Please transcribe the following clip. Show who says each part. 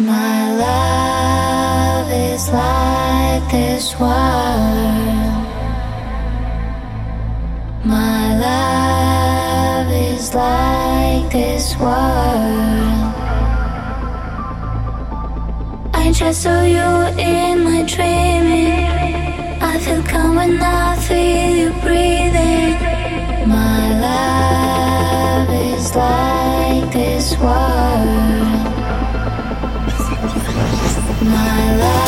Speaker 1: My love is like this world. My love is like this world. I just saw you in my dreaming. I feel calm when My love.